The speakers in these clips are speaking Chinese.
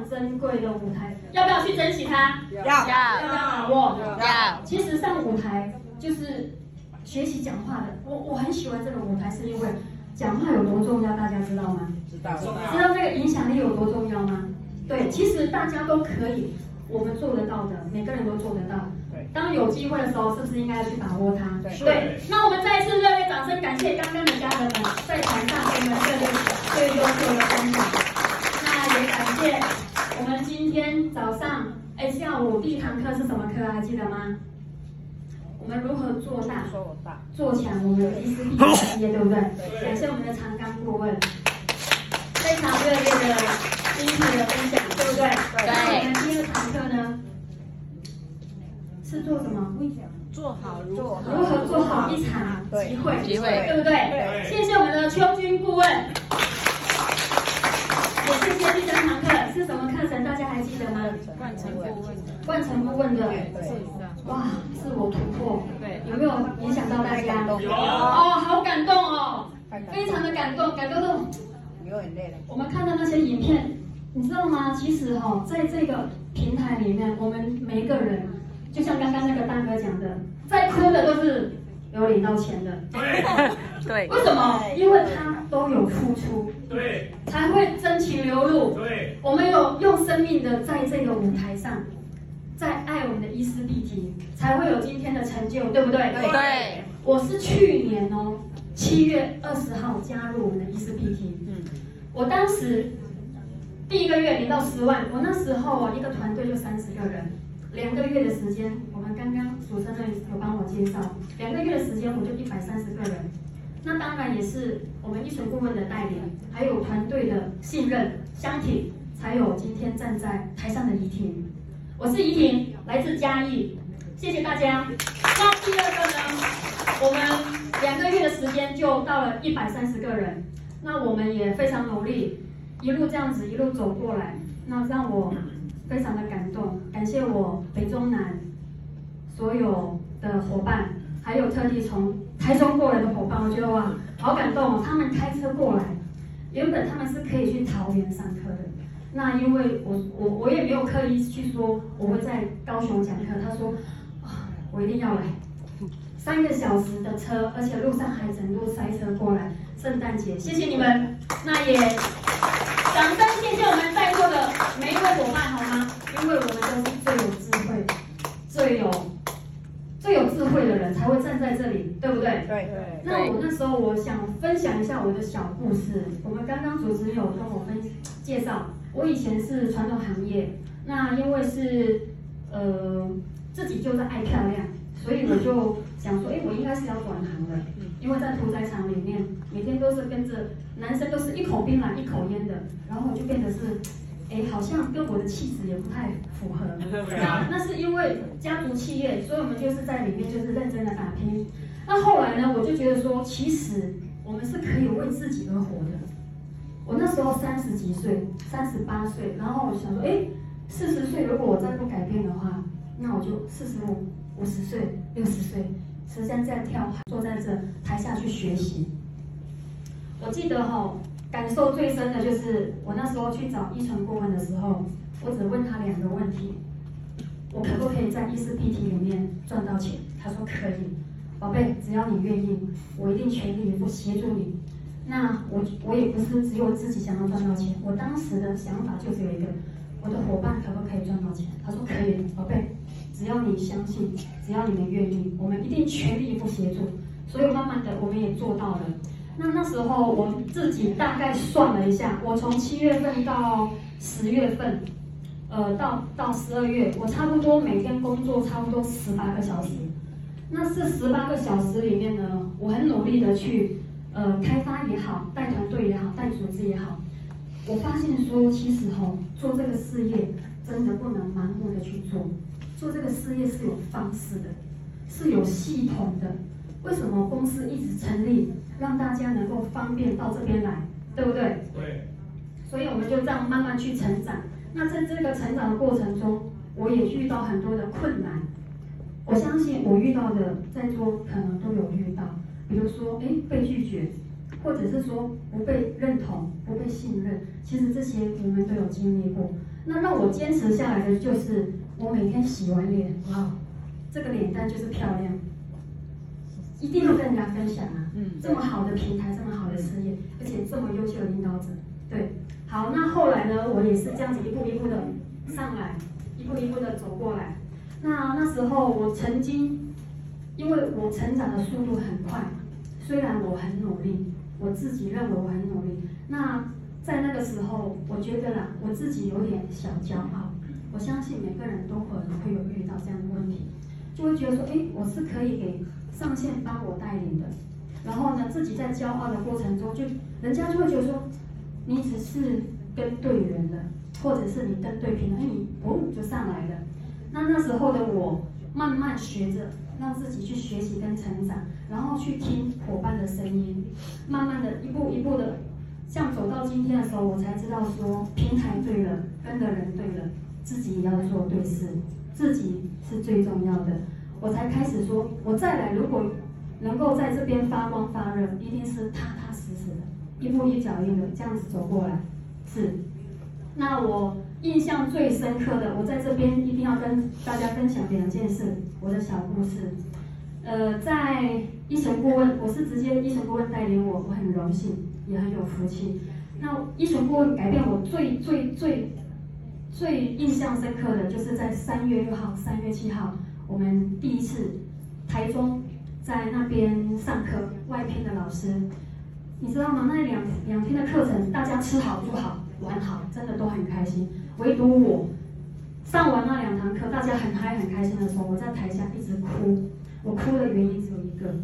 常珍贵的舞台，要不要去珍惜它？要要不要把握？要。其实上舞台就是学习讲话的，我我很喜欢这个舞台，是因为讲话有多重要，大家知道吗？知道。知道这个影响力有多重要吗？对，其实大家都可以，我们做得到的，每个人都做得到。对。当有机会的时候，是不是应该去把握它？对。对。那我们再一次热烈掌声，感谢刚刚的家人们在台上给我们热烈最优秀的分享。那也感谢我们今天早上，哎，下午第一堂课是什么课？还记得吗？我们如何做大？做强我们的伊思碧体事业，对不对？感谢我们的长冈顾问，非常热烈的精彩的分享，对不对？对。那我们第二堂课呢？是做什么？做好如何如何做好一场集会？集会，对不对？对。谢谢我们的秋君顾问。也谢谢第三堂课是什么课程？大家还记得吗？冠城顾问。冠城顾问的。哇，自我突破，对，有没有影响到大家？有哦，好感动哦，非常的感动，感动到流眼泪了。我们看到那些影片，你知道吗？其实哈、哦，在这个平台里面，我们每一个人，就像刚刚那个大哥讲的，在哭的都是有领到钱的，对，为什么？因为他都有付出，对，才会真情流露，对，我们有用生命的在这个舞台上。在爱我们的伊思碧媞，才会有今天的成就，对不对？对。对，我是去年哦，七月二十号加入我们的伊思碧媞。嗯。我当时第一个月领到十万，我那时候啊，一个团队就三十个人，两个月的时间，我们刚刚主持人有帮我介绍，两个月的时间我就一百三十个人。那当然也是我们一群顾问的带领，还有团队的信任相挺，才有今天站在台上的怡婷。我是怡婷，来自嘉义，谢谢大家。那第二个呢？我们两个月的时间就到了一百三十个人，那我们也非常努力，一路这样子一路走过来，那让我非常的感动。感谢我北中南所有的伙伴，还有特地从台中过来的伙伴，我觉得哇，好感动哦！他们开车过来，原本他们是可以去桃园上课的。那因为我我我也没有刻意去说我会在高雄讲课，他说啊，我一定要来，三个小时的车，而且路上还整路塞车过来，圣诞节，谢谢你们，那也掌声谢谢我们在座的每一位伙伴好吗？因为我们都是最有智慧、最有最有智慧的人才会站在这里，对不对？对对。那我那时候我想分享一下我的小故事，我们刚刚主持人有跟我分介绍。我以前是传统行业，那因为是呃自己就是爱漂亮，所以我就想说，哎，我应该是要转行的，因为在屠宰场里面，每天都是跟着男生都是一口槟榔一口烟的，然后我就变得是，哎，好像跟我的气质也不太符合。那那是因为家族企业，所以我们就是在里面就是认真的打拼。那后来呢，我就觉得说，其实我们是可以为自己而活的。那时候三十几岁，三十八岁，然后我想说，哎，四十岁如果我再不改变的话，那我就四十五、五十岁、六十岁，时间再跳，坐在这台下去学习。我记得哈、哦，感受最深的就是我那时候去找一纯顾问的时候，我只问他两个问题：我可不可以在伊思碧媞里面赚到钱？他说可以，宝贝，只要你愿意，我一定全力以赴协助你。那我我也不是只有自己想要赚到钱，我当时的想法就只有一个，我的伙伴可不可以赚到钱？他说可以，宝贝，只要你相信，只要你们愿意，我们一定全力以赴协助。所以慢慢的我们也做到了。那那时候我自己大概算了一下，我从七月份到十月份，呃，到到十二月，我差不多每天工作差不多十八个小时。那这十八个小时里面呢，我很努力的去。呃，开发也好，带团队也好，带组织也好，我发现说，其实吼、哦，做这个事业真的不能盲目的去做，做这个事业是有方式的，是有系统的。为什么公司一直成立，让大家能够方便到这边来，对不对？对。所以我们就这样慢慢去成长。那在这个成长的过程中，我也遇到很多的困难。我相信我遇到的，在座可能都有遇到。比如说，哎，被拒绝，或者是说不被认同、不被信任，其实这些我们都有经历过。那让我坚持下来的就是，我每天洗完脸，哇，这个脸蛋就是漂亮，一定要跟人家分享啊。嗯，这么好的平台，这么好的事业，而且这么优秀的领导者，对。好，那后来呢，我也是这样子一步一步的上来，一步一步的走过来。那那时候我曾经，因为我成长的速度很快，虽然我很努力，我自己认为我很努力。那在那个时候，我觉得啦，我自己有点小骄傲。我相信每个人都可能会有遇到这样的问题，就会觉得说，哎，我是可以给上线帮我带领的。然后呢，自己在骄傲的过程中，就人家就会觉得说，你只是跟对人了，或者是你跟对平台，你嘣就上来了。那那时候的我，慢慢学着让自己去学习跟成长，然后去听伙伴的声音，慢慢的一步一步的，像走到今天的时候，我才知道说，平台对了，跟的人对了，自己也要做对事，自己是最重要的。我才开始说，我再来，如果能够在这边发光发热，一定是踏踏实实的，一步一脚印的这样子走过来。是，那我。印象最深刻的，我在这边一定要跟大家分享两件事，我的小故事。呃，在一成顾问，我是直接一成顾问带领我，我很荣幸，也很有福气。那一成顾问改变我最最最最印象深刻的，就是在三月六号、三月七号，我们第一次台中在那边上课，外聘的老师，你知道吗？那两两天的课程，大家吃好住好玩好，真的都很开心。唯独我上完那两堂课，大家很嗨很开心的时候，我在台下一直哭。我哭的原因只有一个，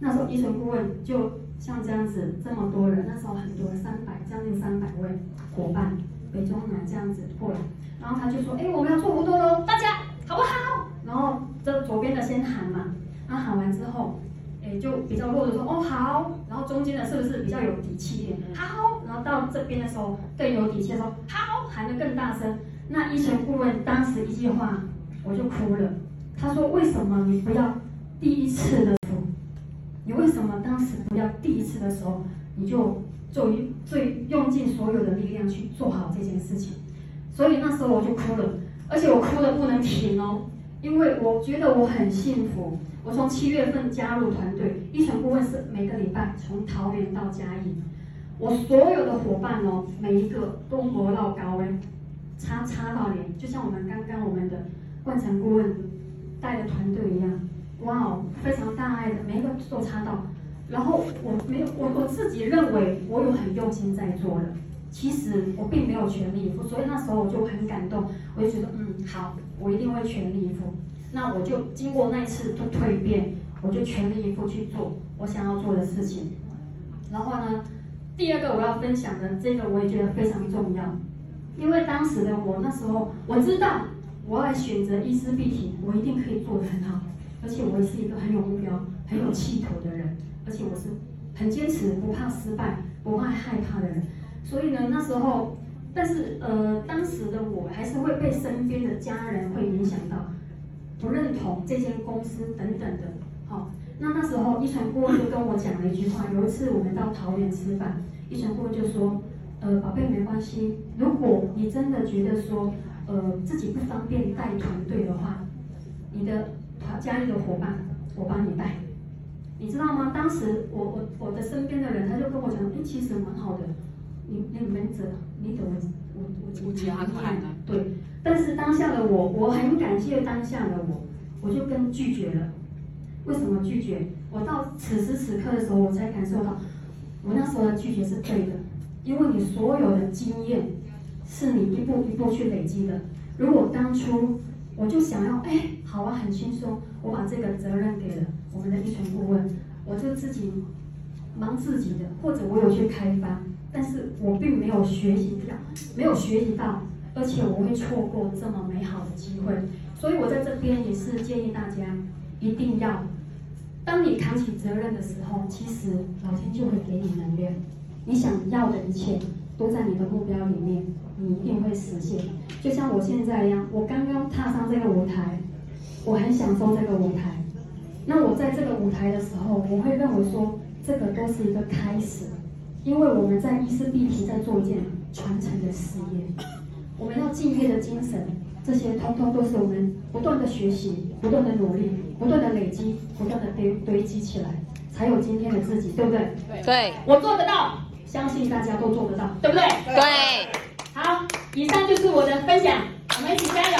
那时候一成顾问就像这样子，这么多人，那时候很多三百将近三百位伙伴，北中南这样子过来，然后他就说：“哎，我们要做活动喽，大家好不好？”然后这左边的先喊嘛，然后喊完之后，哎，就比较弱的说：“哦好。”然后中间的是不是比较有底气一点？好。然后到这边的时候更有底气的说：“好。”喊得更大声，那一成顾问当时一句话，我就哭了。他说：“为什么你不要第一次的时候，你为什么当时不要第一次的时候，你就最最用尽所有的力量去做好这件事情？”所以那时候我就哭了，而且我哭的不能停哦，因为我觉得我很幸福。我从七月份加入团队，一成顾问是每个礼拜从桃园到嘉义。我所有的伙伴哦，每一个都磨到高温，擦擦到脸，就像我们刚刚我们的冠成顾问带的团队一样，哇哦，非常大爱的，每一个都擦到。然后我没有，我我自己认为我有很用心在做的，其实我并没有全力以赴，所以那时候我就很感动，我就觉得嗯好，我一定会全力以赴。那我就经过那一次的蜕变，我就全力以赴去做我想要做的事情。然后呢？第二个我要分享的这个我也觉得非常重要，因为当时的我那时候我知道我要选择伊丝碧媞，我一定可以做得很好，而且我也是一个很有目标、很有企图的人，而且我是很坚持、不怕失败、不怕害怕的人。所以呢，那时候，但是呃，当时的我还是会被身边的家人会影响到，不认同这间公司等等的，好、那那时候，一传顾问就跟我讲了一句话。有一次我们到桃园吃饭，一传顾问就说：“呃，宝贝没关系，如果你真的觉得说，呃，自己不方便带团队的话，你的团家里的伙伴，我帮你带。你知道吗？当时我我我的身边的人他就跟我讲，哎，其实蛮好的，你你们这你懂我我我家团的对。但是当下的我，我很感谢当下的我，我就跟拒绝了。”为什么拒绝？我到此时此刻的时候，我才感受到，我那时候的拒绝是对的，因为你所有的经验是你一步一步去累积的。如果当初我就想要，哎，好啊，很轻松，我把这个责任给了我们的一群顾问，我就自己忙自己的，或者我有去开发，但是我并没有学习到，没有学习到，而且我会错过这么美好的机会。所以我在这边也是建议大家。一定要，当你扛起责任的时候，其实老天就会给你能量。你想要的一切都在你的目标里面，你一定会实现。就像我现在一样，我刚刚踏上这个舞台，我很享受这个舞台。那我在这个舞台的时候，我会认为说，这个都是一个开始，因为我们在伊丝碧提在做一件传承的事业。我们要敬业的精神，这些通通都是我们不断的学习、不断的努力、不断的累积、不断的堆堆积起来，才有今天的自己，对不对？对，我做得到，相信大家都做得到，对不对？对。好，以上就是我的分享，我们一起加油。